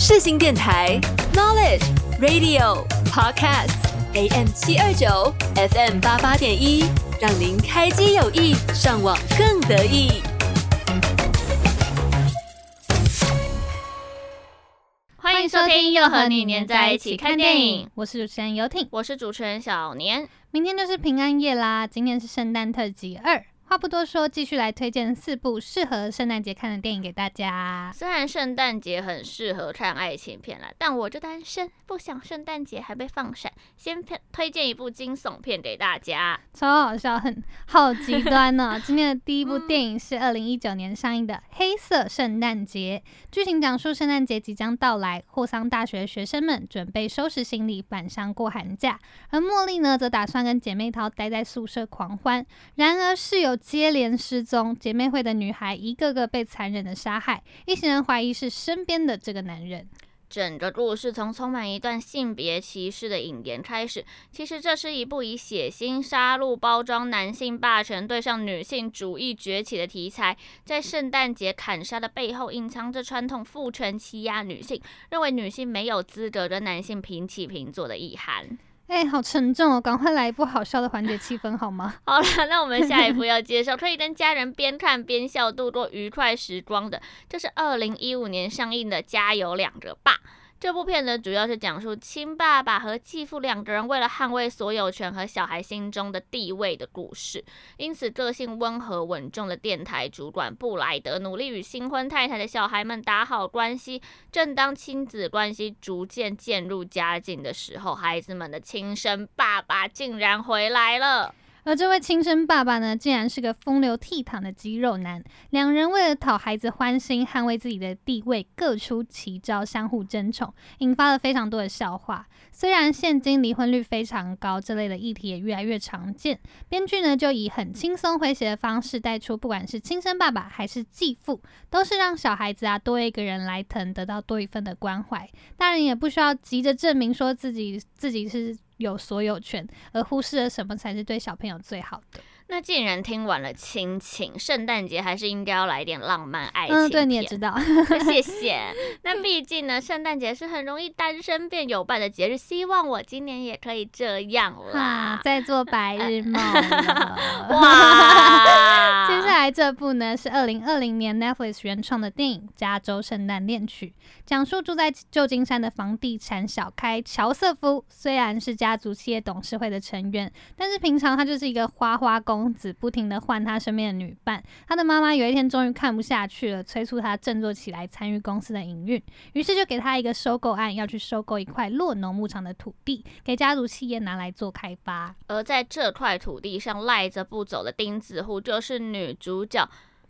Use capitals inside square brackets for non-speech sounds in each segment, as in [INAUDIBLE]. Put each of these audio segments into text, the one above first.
世新电台 Knowledge Radio Podcast AM 七二九 FM 八八点一，让您开机有意，上网更得意。欢迎收听，又和你黏在一起看电影。我是主持人游艇，我是主持人小年。明天就是平安夜啦，今天是圣诞特辑二。话不多说，继续来推荐四部适合圣诞节看的电影给大家。虽然圣诞节很适合看爱情片啦，但我就单身，不想圣诞节还被放闪。先推荐一部惊悚片给大家，超好笑，很好极端呢、哦。[LAUGHS] 今天的第一部电影是二零一九年上映的《黑色圣诞节》，剧情讲述圣诞节即将到来，霍桑大学的学生们准备收拾行李返乡过寒假，而茉莉呢，则打算跟姐妹淘待在宿舍狂欢。然而室友接连失踪，姐妹会的女孩一个个被残忍的杀害，一行人怀疑是身边的这个男人。整个故事从充满一段性别歧视的引言开始，其实这是一部以血腥杀戮包装男性霸权对上女性主义崛起的题材。在圣诞节砍杀的背后，隐藏着传统父权欺压女性，认为女性没有资格跟男性平起平坐的意涵。哎、欸，好沉重哦！赶快来一部好笑的缓解气氛好吗？[LAUGHS] 好了，那我们下一部 [LAUGHS] 要介绍可以跟家人边看边笑度过愉快时光的，就是二零一五年上映的《加油两个爸》。这部片呢，主要是讲述亲爸爸和继父两个人为了捍卫所有权和小孩心中的地位的故事。因此，个性温和稳重的电台主管布莱德努力与新婚太太的小孩们打好关系。正当亲子关系逐渐渐入佳境的时候，孩子们的亲生爸爸竟然回来了。而这位亲生爸爸呢，竟然是个风流倜傥的肌肉男。两人为了讨孩子欢心，捍卫自己的地位，各出奇招，相互争宠，引发了非常多的笑话。虽然现今离婚率非常高，这类的议题也越来越常见。编剧呢，就以很轻松诙谐的方式带出，不管是亲生爸爸还是继父，都是让小孩子啊多一个人来疼，得到多一份的关怀。大人也不需要急着证明说自己自己是。有所有权，而忽视了什么才是对小朋友最好的。那既然听完了亲情，圣诞节还是应该要来点浪漫爱情。嗯，对，你也知道，[LAUGHS] 谢谢。那毕竟呢，圣诞节是很容易单身变有伴的节日，希望我今年也可以这样啦，在做白 [LAUGHS] 日梦。哇！[LAUGHS] 接下来这部呢是二零二零年 Netflix 原创的电影《加州圣诞恋曲》，讲述住在旧金山的房地产小开乔瑟夫，虽然是家族企业董事会的成员，但是平常他就是一个花花公。公子不停的换他身边的女伴，他的妈妈有一天终于看不下去了，催促他振作起来参与公司的营运，于是就给他一个收购案，要去收购一块落农牧场的土地，给家族企业拿来做开发。而在这块土地上赖着不走的钉子户，就是女主角。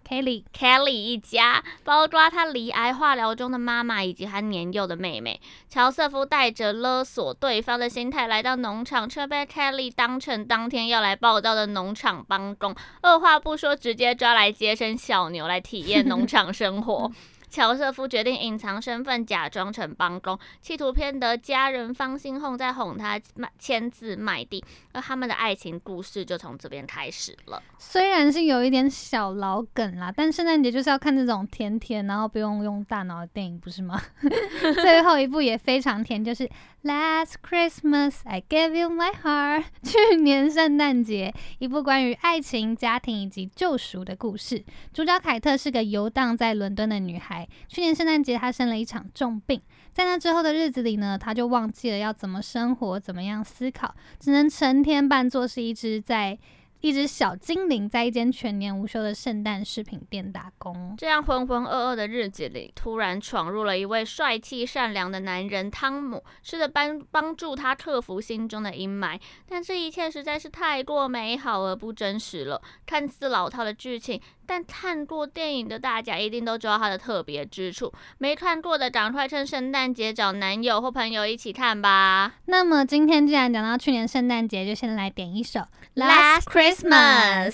Kelly Kelly 一家，包括他罹癌化疗中的妈妈以及他年幼的妹妹。乔瑟夫带着勒索对方的心态来到农场，却被 Kelly 当成当天要来报道的农场帮工，二话不说直接抓来接生小牛来体验农场生活。[LAUGHS] 乔瑟夫决定隐藏身份，假装成帮工，企图骗得家人放心后再哄他卖签字卖地，而他们的爱情故事就从这边开始了。虽然是有一点小老梗啦，但圣诞节就是要看这种甜甜，然后不用用大脑的电影，不是吗？[LAUGHS] 最后一部也非常甜，就是《Last Christmas I Gave You My Heart》，[LAUGHS] 去年圣诞节，一部关于爱情、家庭以及救赎的故事。主角凯特是个游荡在伦敦的女孩。去年圣诞节，他生了一场重病，在那之后的日子里呢，他就忘记了要怎么生活，怎么样思考，只能成天扮作是一只在。一只小精灵在一间全年无休的圣诞饰品店打工，这样浑浑噩噩的日子里，突然闯入了一位帅气善良的男人汤姆，试着帮帮助他克服心中的阴霾。但这一切实在是太过美好而不真实了，看似老套的剧情，但看过电影的大家一定都知道它的特别之处。没看过的，赶快趁圣诞节找男友或朋友一起看吧。那么今天既然讲到去年圣诞节，就先来点一首《Last Christmas》。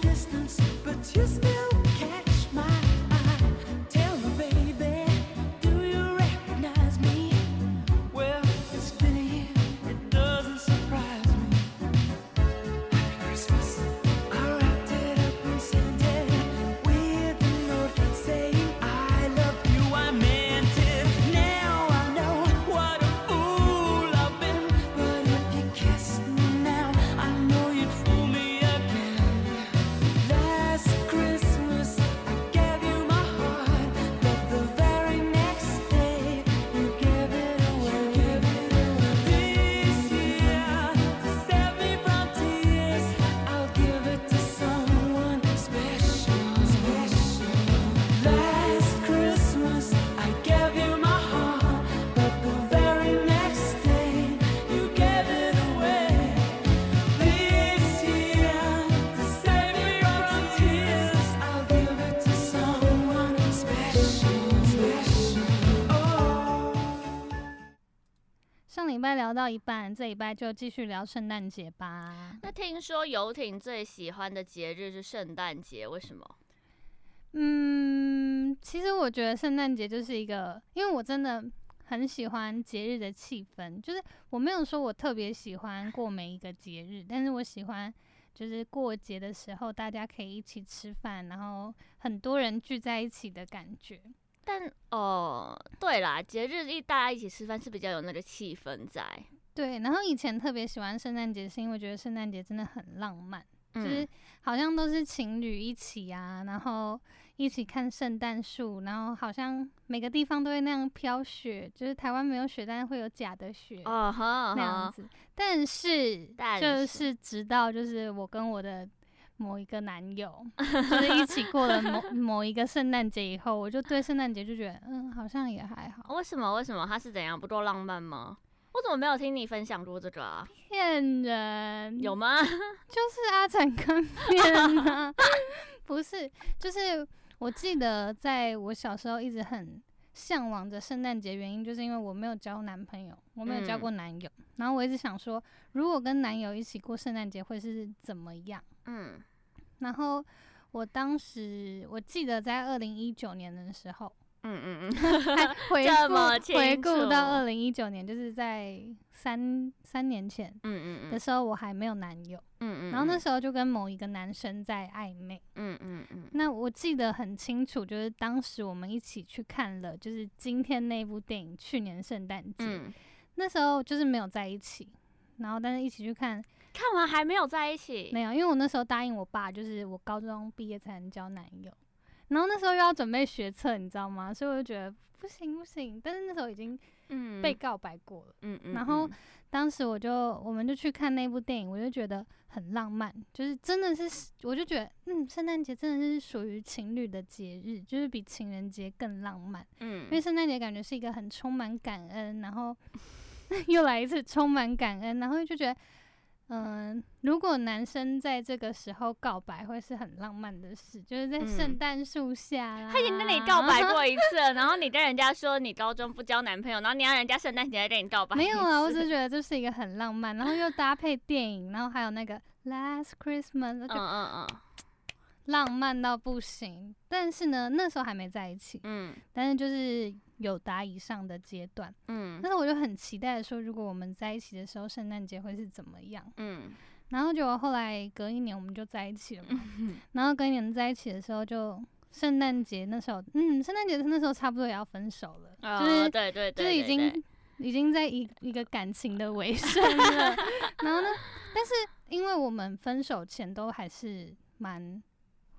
Distance. 聊到一半，这一拜就继续聊圣诞节吧。那听说游艇最喜欢的节日是圣诞节，为什么？嗯，其实我觉得圣诞节就是一个，因为我真的很喜欢节日的气氛。就是我没有说我特别喜欢过每一个节日，但是我喜欢就是过节的时候大家可以一起吃饭，然后很多人聚在一起的感觉。但哦，对啦，节日一大家一起吃饭是比较有那个气氛在。对，然后以前特别喜欢圣诞节，是因为觉得圣诞节真的很浪漫，嗯、就是好像都是情侣一起啊，然后一起看圣诞树，然后好像每个地方都会那样飘雪，就是台湾没有雪，但是会有假的雪，哦哈，那样子。但是就是直到就是我跟我的。某一个男友，[LAUGHS] 就是一起过了某 [LAUGHS] 某一个圣诞节以后，我就对圣诞节就觉得，嗯，好像也还好。为什么？为什么？他是怎样？不够浪漫吗？我怎么没有听你分享过这个啊？骗人！有吗？[LAUGHS] 就是阿展跟骗啊，不是，就是我记得在我小时候一直很向往着圣诞节，原因就是因为我没有交男朋友，我没有交过男友，嗯、然后我一直想说，如果跟男友一起过圣诞节会是怎么样？嗯。然后我当时我记得在二零一九年的时候，嗯嗯嗯，[LAUGHS] 回顾回顾到二零一九年，就是在三三年前，嗯嗯的时候，我还没有男友，嗯嗯，然后那时候就跟某一个男生在暧昧，嗯嗯嗯。那我记得很清楚，就是当时我们一起去看了，就是今天那部电影，去年圣诞节，那时候就是没有在一起。然后，但是一起去看，看完还没有在一起？没有，因为我那时候答应我爸，就是我高中毕业才能交男友。然后那时候又要准备学测，你知道吗？所以我就觉得不行不行。但是那时候已经 [LAUGHS] 被告白过了，嗯嗯。然后当时我就我们就去看那部电影，我就觉得很浪漫，就是真的是，我就觉得嗯，圣诞节真的是属于情侣的节日，就是比情人节更浪漫。嗯，因为圣诞节感觉是一个很充满感恩，然后。[LAUGHS] 又来一次，充满感恩，然后就觉得，嗯、呃，如果男生在这个时候告白，会是很浪漫的事，就是在圣诞树下啦。他已经跟你告白过一次了，然后你跟人家说你高中不交男朋友，然后你让人家圣诞节来跟你告白。没有啊，我只是觉得这是一个很浪漫，然后又搭配电影，然后还有那个 Last Christmas，嗯嗯嗯。浪漫到不行，但是呢，那时候还没在一起，嗯，但是就是有达以上的阶段，嗯，但是我就很期待说，如果我们在一起的时候，圣诞节会是怎么样，嗯，然后就后来隔一年我们就在一起了嘛，嗯、然后隔一年在一起的时候就圣诞节那时候，嗯，圣诞节那时候差不多也要分手了，哦、就是对对对，就是已经已经在一一个感情的尾声 [LAUGHS] 了，然后呢，但是因为我们分手前都还是蛮。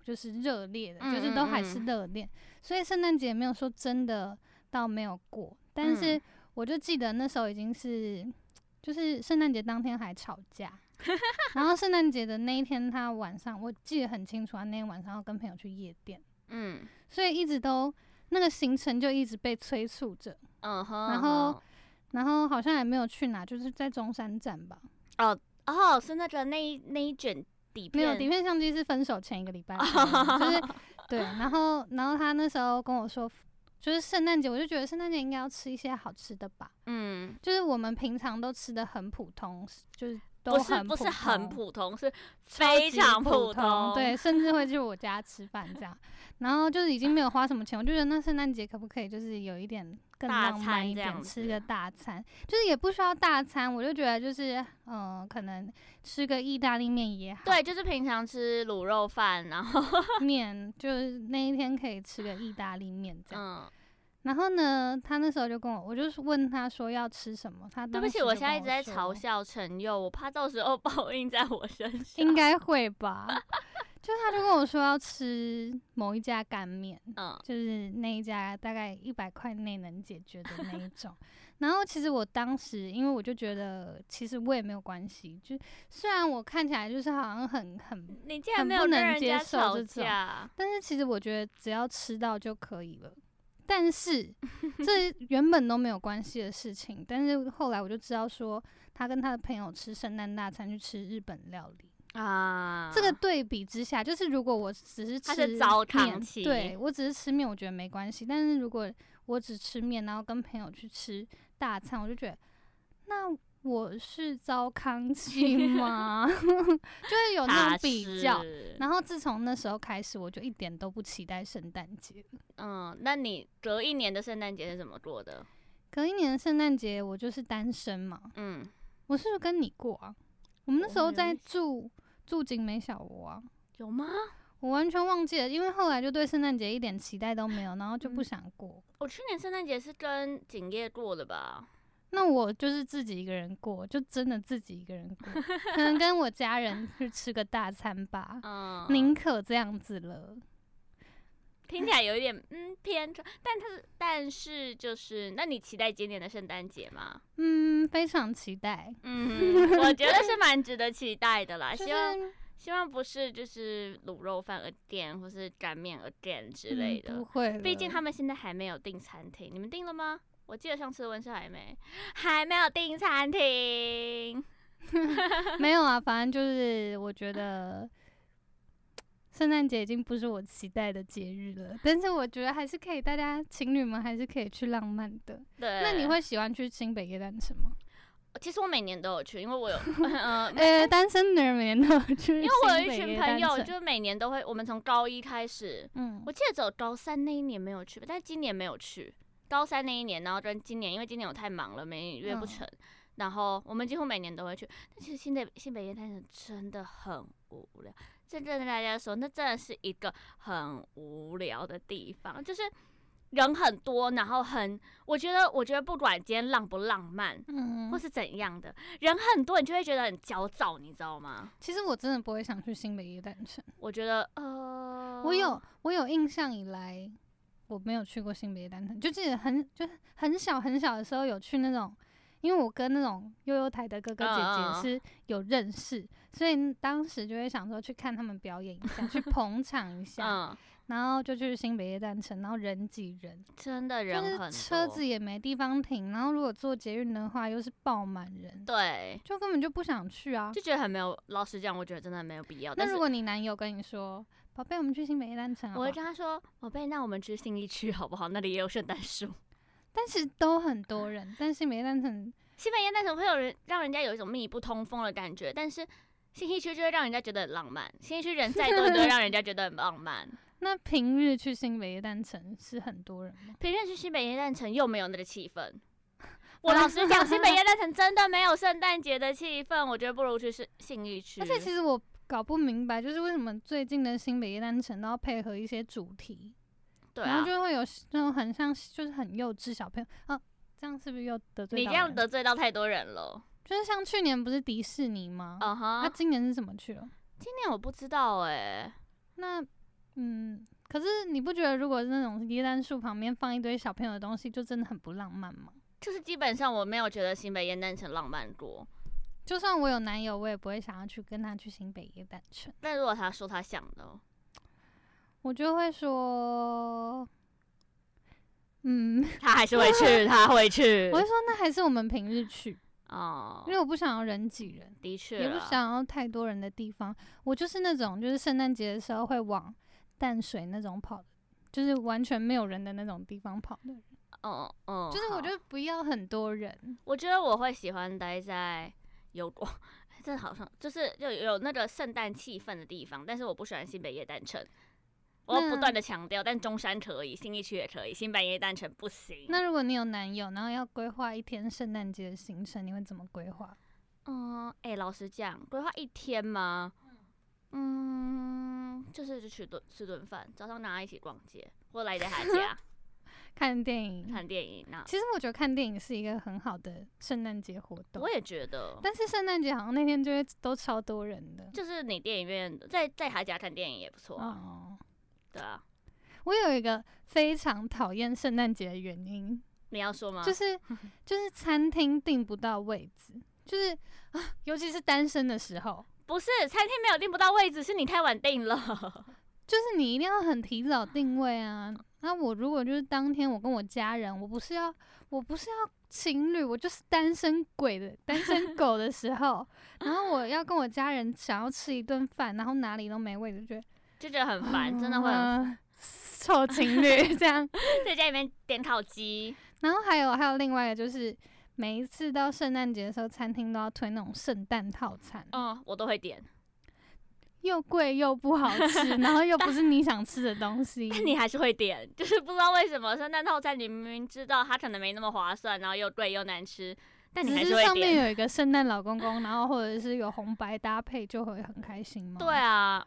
就是热烈的，就是都还是热恋，嗯。嗯嗯，所以圣诞节没有说真的到没有过，但是我就记得那时候已经是，就是圣诞节当天还吵架，[LAUGHS] 然后圣诞节的那一天他晚上我记得很清楚，他那天晚上要跟朋友去夜店，嗯，所以一直都那个行程就一直被催促着，嗯哼，然后然后好像也没有去哪，就是在中山站吧，哦哦，是那个那一那一卷。底片，没有，底片相机是分手前一个礼拜，[LAUGHS] 就是对，然后然后他那时候跟我说，就是圣诞节，我就觉得圣诞节应该要吃一些好吃的吧，嗯，就是我们平常都吃的很普通，就是。不是不是很普通，是非常普通，普通，对，甚至会去我家吃饭这样，然后就是已经没有花什么钱，我就觉得那圣诞节可不可以就是有一点更浪漫一点，吃个大餐，就是也不需要大餐，我就觉得就是嗯、呃，可能吃个意大利面也好，对，就是平常吃卤肉饭，然后面就是那一天可以吃个意大利面这样。嗯然后呢，他那时候就跟我，我就是问他说要吃什么。他对不起，我现在一直在嘲笑陈佑，我怕到时候 [LAUGHS] 报应在我身上。应该会吧？[LAUGHS] 就他就跟我说要吃某一家干面，嗯，就是那一家大概一百块内能解决的那一种。[LAUGHS] 然后其实我当时，因为我就觉得其实我也没有关系，就虽然我看起来就是好像很很，你竟然没有跟人家吵架，这种，但是其实我觉得只要吃到就可以了。但是 [LAUGHS] 这原本都没有关系的事情，但是后来我就知道说，他跟他的朋友吃圣诞大餐，去吃日本料理啊。这个对比之下，就是如果我只是吃面，对，我只是吃面，我觉得没关系。但是如果我只吃面，然后跟朋友去吃大餐，我就觉得那我是糟糠 [LAUGHS] 妻吗？[LAUGHS] 就是有那种比较。然后自从那时候开始，我就一点都不期待圣诞节。嗯，那你隔一年的圣诞节是怎么过的？隔一年的圣诞节，我就是单身嘛。嗯，我是不是跟你过啊？我们那时候在住住景美小屋啊？有吗？我完全忘记了，因为后来就对圣诞节一点期待都没有，然后就不想过。嗯、我去年圣诞节是跟景业过的吧？那我就是自己一个人过，就真的自己一个人过，可能跟我家人去吃个大餐吧。[LAUGHS] 嗯，宁可这样子了。听起来有一点嗯偏，但是但是就是，那你期待今年的圣诞节吗？嗯，非常期待。嗯，我觉得是蛮值得期待的啦。[LAUGHS] 希望。希望不是就是卤肉饭 again 或是干面 again 之类的，嗯、不会。毕竟他们现在还没有订餐厅，你们订了吗？我记得上次问是还没，还没有订餐厅。[LAUGHS] 没有啊，反正就是我觉得圣诞节已经不是我期待的节日了，但是我觉得还是可以，大家情侣们还是可以去浪漫的。对，那你会喜欢去新北耶诞城吗？其实我每年都有去，因为我有 [LAUGHS] 呃，呃，单身的人每年都有去。因为我有一群朋友，就每年都会。我们从高一开始，嗯，我记得只有高三那一年没有去，但今年没有去。高三那一年，然后跟今年，因为今年我太忙了，没约不成。嗯、然后我们几乎每年都会去。但其实新北新北夜探城真的很无聊。真正跟大家说，那真的是一个很无聊的地方，就是。人很多，然后很，我觉得，我觉得不管今天浪不浪漫，嗯，或是怎样的，人很多，你就会觉得很焦躁，你知道吗？其实我真的不会想去新北夜探城。我觉得，呃，我有，我有印象以来，我没有去过新北耶诞城，就记得很，就是很小很小的时候有去那种，因为我跟那种悠悠台的哥哥姐姐是有认识，嗯、所以当时就会想说去看他们表演一下，去捧场一下。嗯 [LAUGHS] 然后就去新北耶诞城，然后人挤人，真的人很多，车子也没地方停。然后如果坐捷运的话，又是爆满人，对，就根本就不想去啊，就觉得很没有。老实讲，我觉得真的没有必要。那如果你男友跟你说：“宝贝，我们去新北耶诞城好不好？”我会跟他说：“宝贝，那我们去信义区好不好？那里也有圣诞树。[LAUGHS] ”但是都很多人，但是新北耶诞城，新北耶诞城会有人让人家有一种密不通风的感觉，但是新义区就会让人家觉得很浪漫。新义区人再多，都会让人家觉得很浪漫。[LAUGHS] 那平日去新北耶诞城是很多人吗？平日去新北耶诞城又没有那个气氛。[LAUGHS] 我老实讲，新北耶诞城真的没有圣诞节的气氛。我觉得不如去是信义区。而且其实我搞不明白，就是为什么最近的新北耶诞城都要配合一些主题，对啊，然后就会有那种很像，就是很幼稚小朋友啊，这样是不是又得罪？你这样得罪到太多人了。就是像去年不是迪士尼吗？啊哈，那今年是怎么去了？今年我不知道哎、欸，那。嗯，可是你不觉得如果是那种耶诞树旁边放一堆小朋友的东西，就真的很不浪漫吗？就是基本上我没有觉得新北耶诞城浪漫过。就算我有男友，我也不会想要去跟他去新北耶诞城。那如果他说他想的，我就会说，嗯，他还是会去，[LAUGHS] 他会去。我会说，那还是我们平日去哦，因为我不想要人挤人，的确，也不想要太多人的地方。我就是那种，就是圣诞节的时候会往。淡水那种跑的，就是完全没有人的那种地方跑的人。哦哦，就是我觉得不要很多人。我觉得我会喜欢待在有过，这好像就是有有那个圣诞气氛的地方。但是我不喜欢新北夜诞城，我要不断的强调。但中山可以，新义区也可以，新北夜诞城不行。那如果你有男友，然后要规划一天圣诞节的行程，你会怎么规划？嗯，哎、欸，老实讲，规划一天吗？嗯，就是就吃顿吃顿饭，早上大家一起逛街，或来在他家 [LAUGHS] 看电影。看电影，那其实我觉得看电影是一个很好的圣诞节活动。我也觉得，但是圣诞节好像那天就会都超多人的。就是你电影院在在他家看电影也不错哦。对啊，我有一个非常讨厌圣诞节的原因，你要说吗？就是 [LAUGHS] 就是餐厅订不到位置，就是啊，尤其是单身的时候。不是餐厅没有订不到位置，是你太晚订了。就是你一定要很提早定位啊。那我如果就是当天我跟我家人，我不是要我不是要情侣，我就是单身鬼的单身狗的时候，然后我要跟我家人想要吃一顿饭，然后哪里都没位置，觉得就觉得很烦，真的会很臭情侣这样在家里面点烤鸡。然后还有还有另外一个就是每一次到圣诞节的时候，餐厅都要推那种圣诞套餐，嗯，我都会点，又贵又不好吃，[LAUGHS] 然后又不是你想吃的东西，但你还是会点，就是不知道为什么圣诞套餐你明明知道它可能没那么划算，然后又贵又难吃，但你还是会点。只是上面有一个圣诞老公公，然后或者是有红白搭配，就会很开心吗？对啊，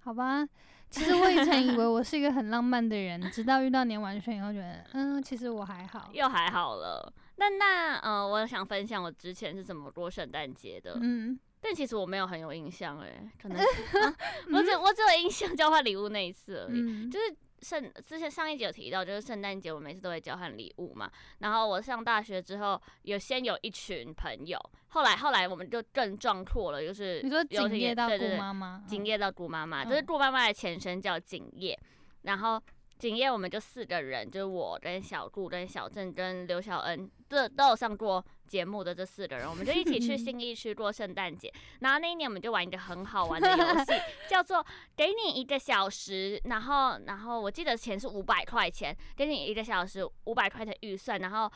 好吧。其实我以前以为我是一个很浪漫的人，直到遇到年完全以后，觉得嗯，其实我还好，又还好了。那那呃，我想分享我之前是怎么过圣诞节的。嗯，但其实我没有很有印象诶，可能、啊、[LAUGHS] 我只我只有印象交换礼物那一次而已，嗯、就是。圣之前上一集有提到，就是圣诞节我每次都会交换礼物嘛。然后我上大学之后，有先有一群朋友，后来后来我们就更壮阔了，就是你说景业到顾妈妈，景业到姑妈妈，就是顾妈妈的前身叫景业，然后。景业我们就四个人，就是我跟小顾、跟小郑、跟刘小恩，这都有上过节目的这四个人，我们就一起去新 [LAUGHS] 义区过圣诞节。然后那一年我们就玩一个很好玩的游戏，[LAUGHS] 叫做给你一个小时，然后然后我记得钱是五百块钱，给你一个小时五百块的预算，然后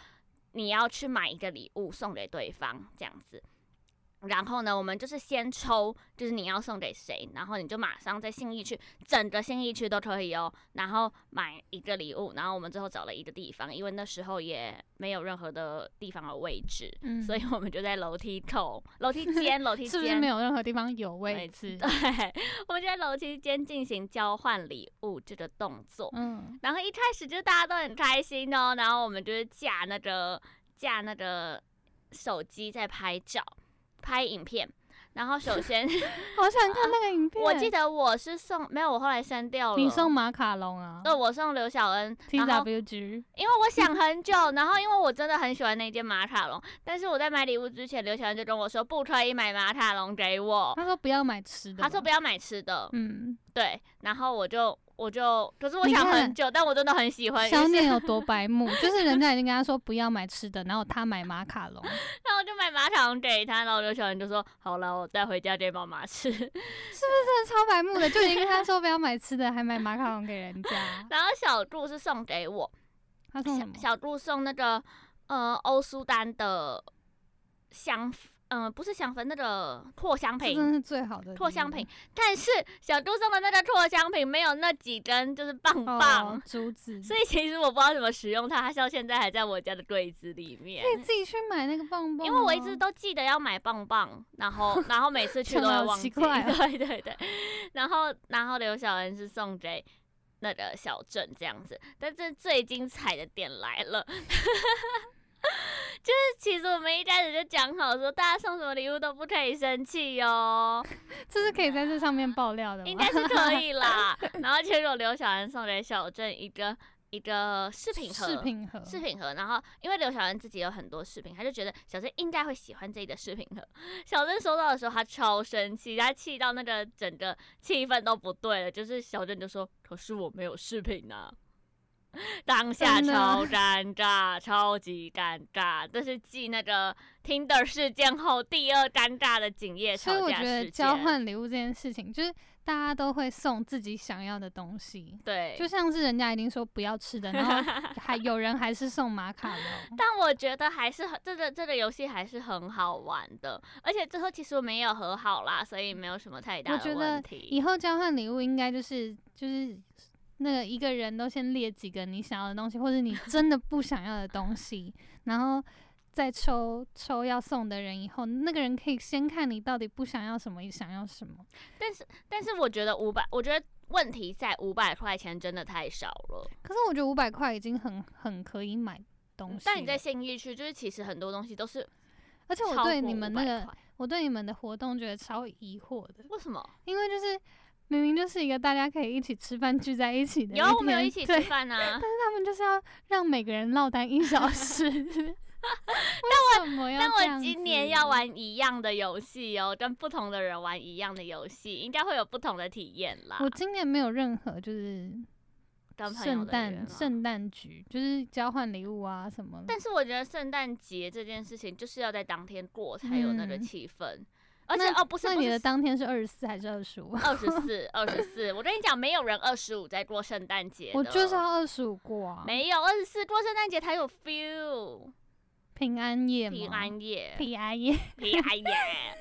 你要去买一个礼物送给对方，这样子。然后呢，我们就是先抽，就是你要送给谁，然后你就马上在信义区，整个信义区都可以哦。然后买一个礼物，然后我们最后找了一个地方，因为那时候也没有任何的地方的位置，嗯，所以我们就在楼梯口、楼梯间、楼梯间，[LAUGHS] 是不是没有任何地方有位置？对，我们就在楼梯间进行交换礼物这个动作。嗯，然后一开始就大家都很开心哦，然后我们就是架那个架那个手机在拍照。拍影片，然后首先 [LAUGHS] 好想看那个影片。我记得我是送没有，我后来删掉了。你送马卡龙啊？对，我送刘小恩。T W G。因为我想很久，然后因为我真的很喜欢那件马卡龙，但是我在买礼物之前，刘小恩就跟我说不可以买马卡龙给我。他说不要买吃的。他说不要买吃的。嗯，对，然后我就。我就，可是我想很久，但我真的很喜欢。小念有 [LAUGHS] 多白目，就是人家已经跟他说不要买吃的，然后他买马卡龙，[LAUGHS] 然后我就买马卡龙给他，然后我就小念就说好了，我带回家给妈妈吃，[LAUGHS] 是不是真的超白目的？就已经跟他说不要买吃的，还买马卡龙给人家。然后小杜是送给我，他送什么？小杜送那个呃欧舒丹的香。嗯，不是香氛，那个扩香瓶，真的是最好的扩香瓶。但是小杜送的那个扩香瓶没有那几根，就是棒棒、哦、珠 [LAUGHS] 子，所以其实我不知道怎么使用它，它到现在还在我家的柜子里面。可以自己去买那个棒棒，因为我一直都记得要买棒棒，然后 [LAUGHS] 然后每次去都会忘记。[LAUGHS] 对对对，然后然后刘小恩是送给那个小郑这样子，但是最精彩的点来了。[LAUGHS] 就是其实我们一开始就讲好说，大家送什么礼物都不可以生气哟。[LAUGHS] 这是可以在这上面爆料的吗？应该是可以啦。然后结果刘小恩送给小郑一个一个饰品盒，饰品盒，饰品盒。然后因为刘小恩自己有很多饰品，他就觉得小郑应该会喜欢这一个饰品盒。小郑收到的时候，他超生气，他气到那个整个气氛都不对了。就是小郑就说：“可是我没有饰品啊。” [LAUGHS] 当下超尴尬，超级尴尬。这是继那个 Tinder 事件后第二尴尬的景夜吵架。所以我觉得交换礼物这件事情，就是大家都会送自己想要的东西。对，就像是人家已经说不要吃的，然后 [LAUGHS] 还有人还是送马卡龙。但我觉得还是很这个这个游戏还是很好玩的，而且最后其实我们也有和好啦，所以没有什么太大的问题。我觉得以后交换礼物应该就是就是。那个一个人都先列几个你想要的东西，或者你真的不想要的东西，然后再抽抽要送的人以后，那个人可以先看你到底不想要什么，想要什么。但是，但是我觉得五百，我觉得问题在五百块钱真的太少了。可是我觉得五百块已经很很可以买东西。但你在信义区，就是其实很多东西都是，而且我对你们那个，我对你们的活动觉得超疑惑的。为什么？因为就是。明明就是一个大家可以一起吃饭聚在一起的，有我们有一起吃饭啊，[LAUGHS] 但是他们就是要让每个人落单一小时。[LAUGHS] 但我但我今年要玩一样的游戏哦，跟不同的人玩一样的游戏，应该会有不同的体验啦。我今年没有任何就是圣诞圣诞局，就是交换礼物啊什么。但是我觉得圣诞节这件事情就是要在当天过才有那个气氛。嗯而且哦，不是，那你的当天是二十四还是二十五？二十四，[LAUGHS] 二十四。我跟你讲，没有人二十五在过圣诞节。我就是要二十五过啊。没有二十四过圣诞节才有 feel。平安夜吗？平安夜，平安夜，平安夜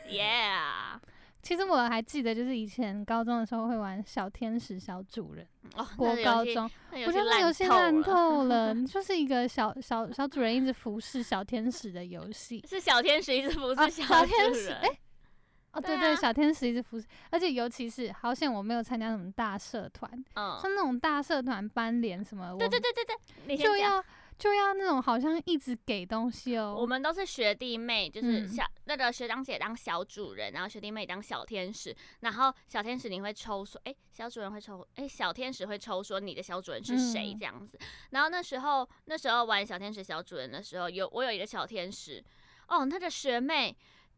，Yeah！其实我还记得，就是以前高中的时候会玩小天使小主人。哦，国高中，我觉得那游戏烂透了，[LAUGHS] 就是一个小小小主人一直服侍小天使的游戏。[LAUGHS] 是小天使一直服侍小、天使，哎、欸，哦对对，小天使一直服侍，而且尤其是好险我没有参加什么大社团，嗯，像那种大社团班联什么，对对对对对，就要。就要那种好像一直给东西哦。我们都是学弟妹，就是小、嗯、那个学长姐当小主人，然后学弟妹当小天使。然后小天使你会抽说，哎、欸，小主人会抽，哎、欸，小天使会抽说你的小主人是谁这样子、嗯。然后那时候那时候玩小天使小主人的时候，有我有一个小天使，哦，那个学妹。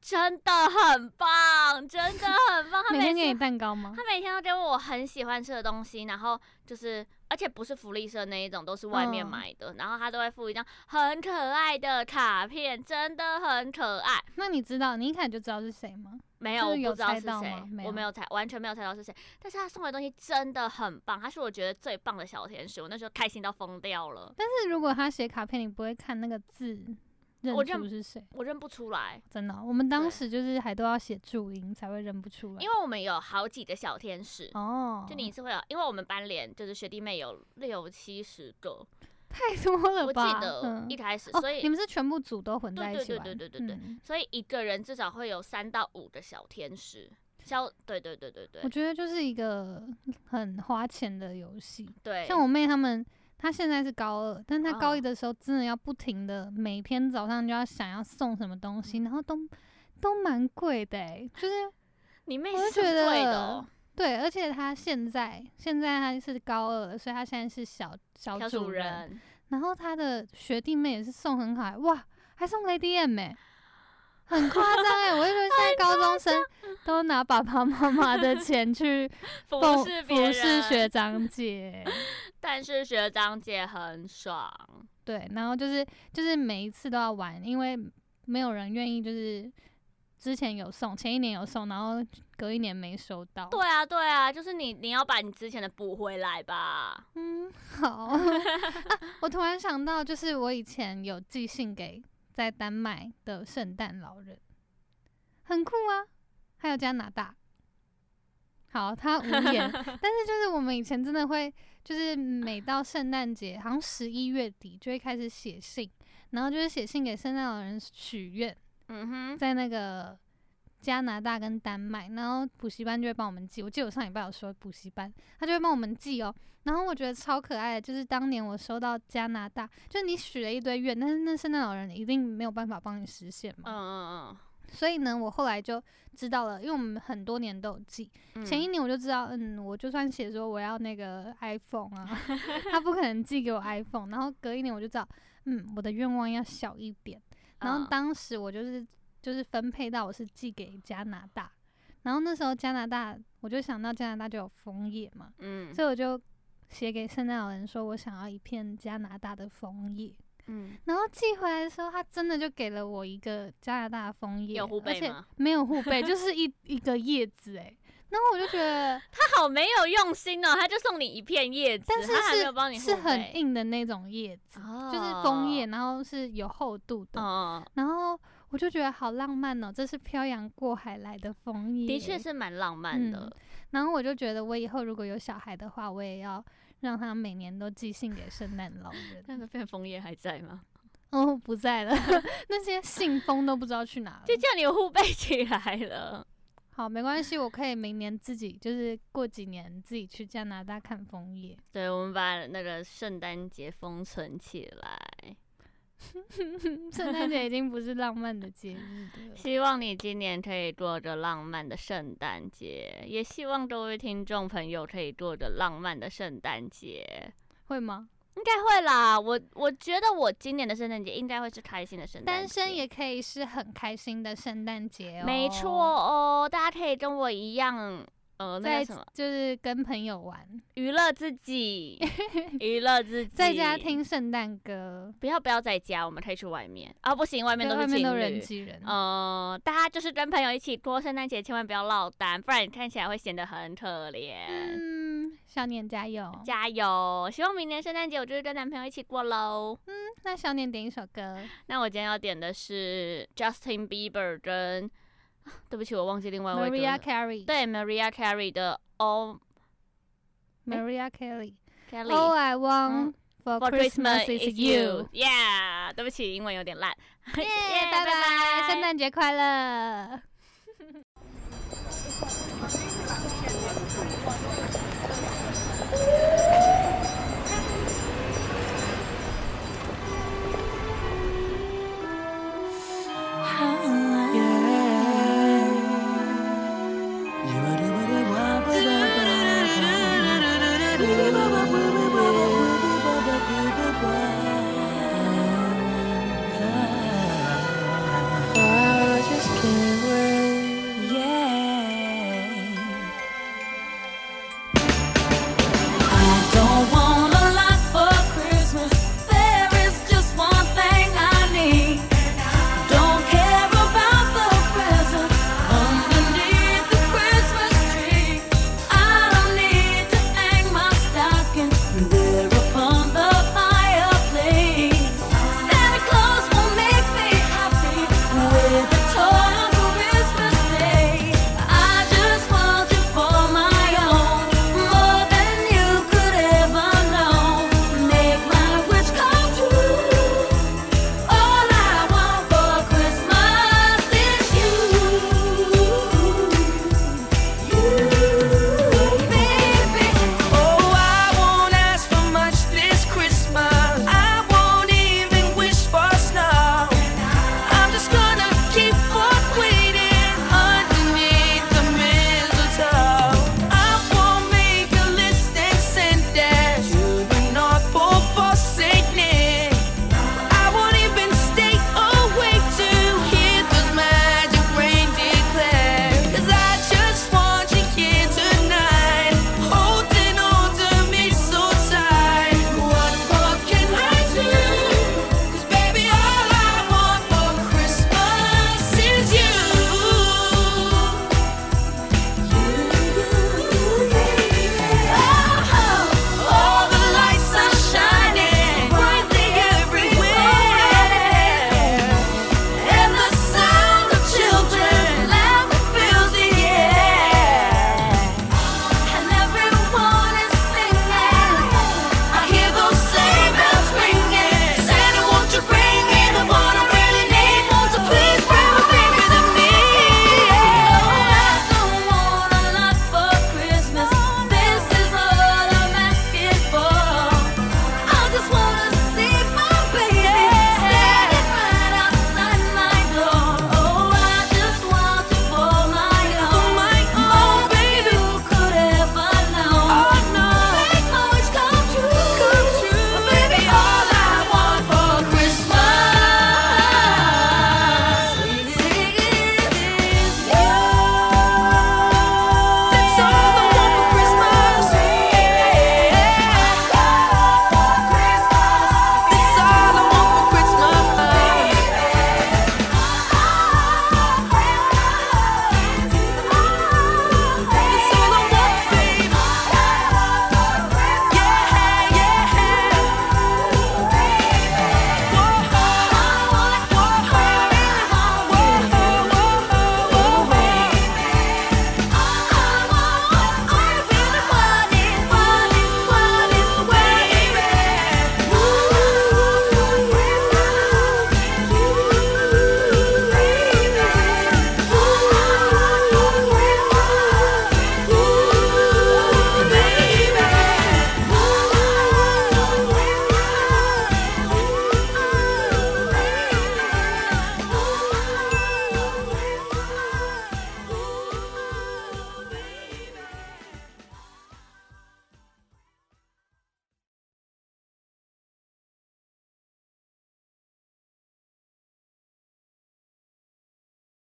真的很棒，真的很棒。他每，天给你蛋糕吗？他每天都给我很喜欢吃的东西，然后就是，而且不是福利社那一种，都是外面买的。嗯、然后他都会附一张很可爱的卡片，真的很可爱。那你知道，你一开始就知道是谁吗？没有，我不知道是谁，我没有猜，完全没有猜到是谁。但是他送的东西真的很棒，他是我觉得最棒的小天使，我那时候开心到疯掉了。但是如果他写卡片，你不会看那个字？认出是谁？我认不出来，真的、喔。我们当时就是还都要写注音才会认不出来，因为我们有好几个小天使哦。就你一次会有，因为我们班连就是学弟妹有六七十个，[LAUGHS] 太多了吧？我记得一开始，嗯、所以、哦、你们是全部组都混在一起玩？对对对对对对、嗯。所以一个人至少会有三到五个小天使。小对对对对对。我觉得就是一个很花钱的游戏。对，像我妹他们。他现在是高二，但他高一的时候真的要不停的每天早上就要想要送什么东西，然后都都蛮贵的、欸，就是你妹是觉得对，而且他现在现在他是高二，所以他现在是小小主人，然后他的学弟妹也是送很好，哇，还送 Lady M 哎、欸。[LAUGHS] 很夸张哎！我就觉得现在高中生都拿爸爸妈妈的钱去 [LAUGHS] 服侍服侍学 [LAUGHS] 长姐，但是学长姐很爽。对，然后就是就是每一次都要玩，因为没有人愿意就是之前有送，前一年有送，然后隔一年没收到。对啊，对啊，就是你你要把你之前的补回来吧。嗯，好。[LAUGHS] 啊，我突然想到，就是我以前有寄信给。在丹麦的圣诞老人很酷啊，还有加拿大。好，他无言，[LAUGHS] 但是就是我们以前真的会，就是每到圣诞节，好像十一月底就会开始写信，然后就是写信给圣诞老人许愿。嗯哼，在那个。加拿大跟丹麦，然后补习班就会帮我们寄。我记得我上礼拜有说补习班，他就会帮我们寄哦。然后我觉得超可爱的，就是当年我收到加拿大，就是你许了一堆愿，但是那圣诞老人一定没有办法帮你实现嘛。嗯嗯嗯。所以呢，我后来就知道了，因为我们很多年都有寄。前一年我就知道，嗯，我就算写说我要那个 iPhone 啊，[LAUGHS] 他不可能寄给我 iPhone。然后隔一年我就知道，嗯，我的愿望要小一点。然后当时我就是。就是分配到我是寄给加拿大，然后那时候加拿大我就想到加拿大就有枫叶嘛，嗯，所以我就写给圣诞老人说我想要一片加拿大的枫叶，嗯，然后寄回来的时候他真的就给了我一个加拿大的枫叶，有护贝吗？没有护背，就是一一个叶子哎，然后我就觉得 [LAUGHS] 他好没有用心哦，他就送你一片叶子，但是是他没有帮你是很硬的那种叶子，哦，就是枫叶，然后是有厚度的，哦，然后。我就觉得好浪漫哦，这是漂洋过海来的枫叶，的确是蛮浪漫的，嗯。然后我就觉得，我以后如果有小孩的话，我也要让他每年都寄信给圣诞老人。那个片枫叶还在吗？[LAUGHS] 哦，不在了，[LAUGHS] 那些信封都不知道去哪了。就叫你互背起来了。[LAUGHS] 好，没关系，我可以明年自己，就是过几年自己去加拿大看枫叶。对，我们把那个圣诞节封存起来。圣诞节已经不是浪漫的节日了。[LAUGHS] 希望你今年可以过着浪漫的圣诞节，也希望各位听众朋友可以过着浪漫的圣诞节。会吗？应该会啦。我我觉得我今年的圣诞节应该会是开心的圣诞节。单身也可以是很开心的圣诞节哦。没错哦，大家可以跟我一样。呃，那个什么，就是跟朋友玩，娱乐自己，[LAUGHS] 娱乐自己，在家听圣诞歌。不要不要在家，我们可以去外面啊！不行，外面都是情侣，人挤人。呃，大家就是跟朋友一起过圣诞节，千万不要落单，不然你看起来会显得很可怜。嗯，少年加油，加油！希望明年圣诞节我就是跟男朋友一起过喽。嗯，那小年点一首歌。那我今天要点的是 Justin Bieber 跟，对不起，我忘记另外一位歌。Mariah Carey。对，Mariah Carey 的 All。Mariah Carey。Kelly。All I want for Christmas is you。Yeah，对不起，英文有点烂。耶，拜拜，圣诞节快乐。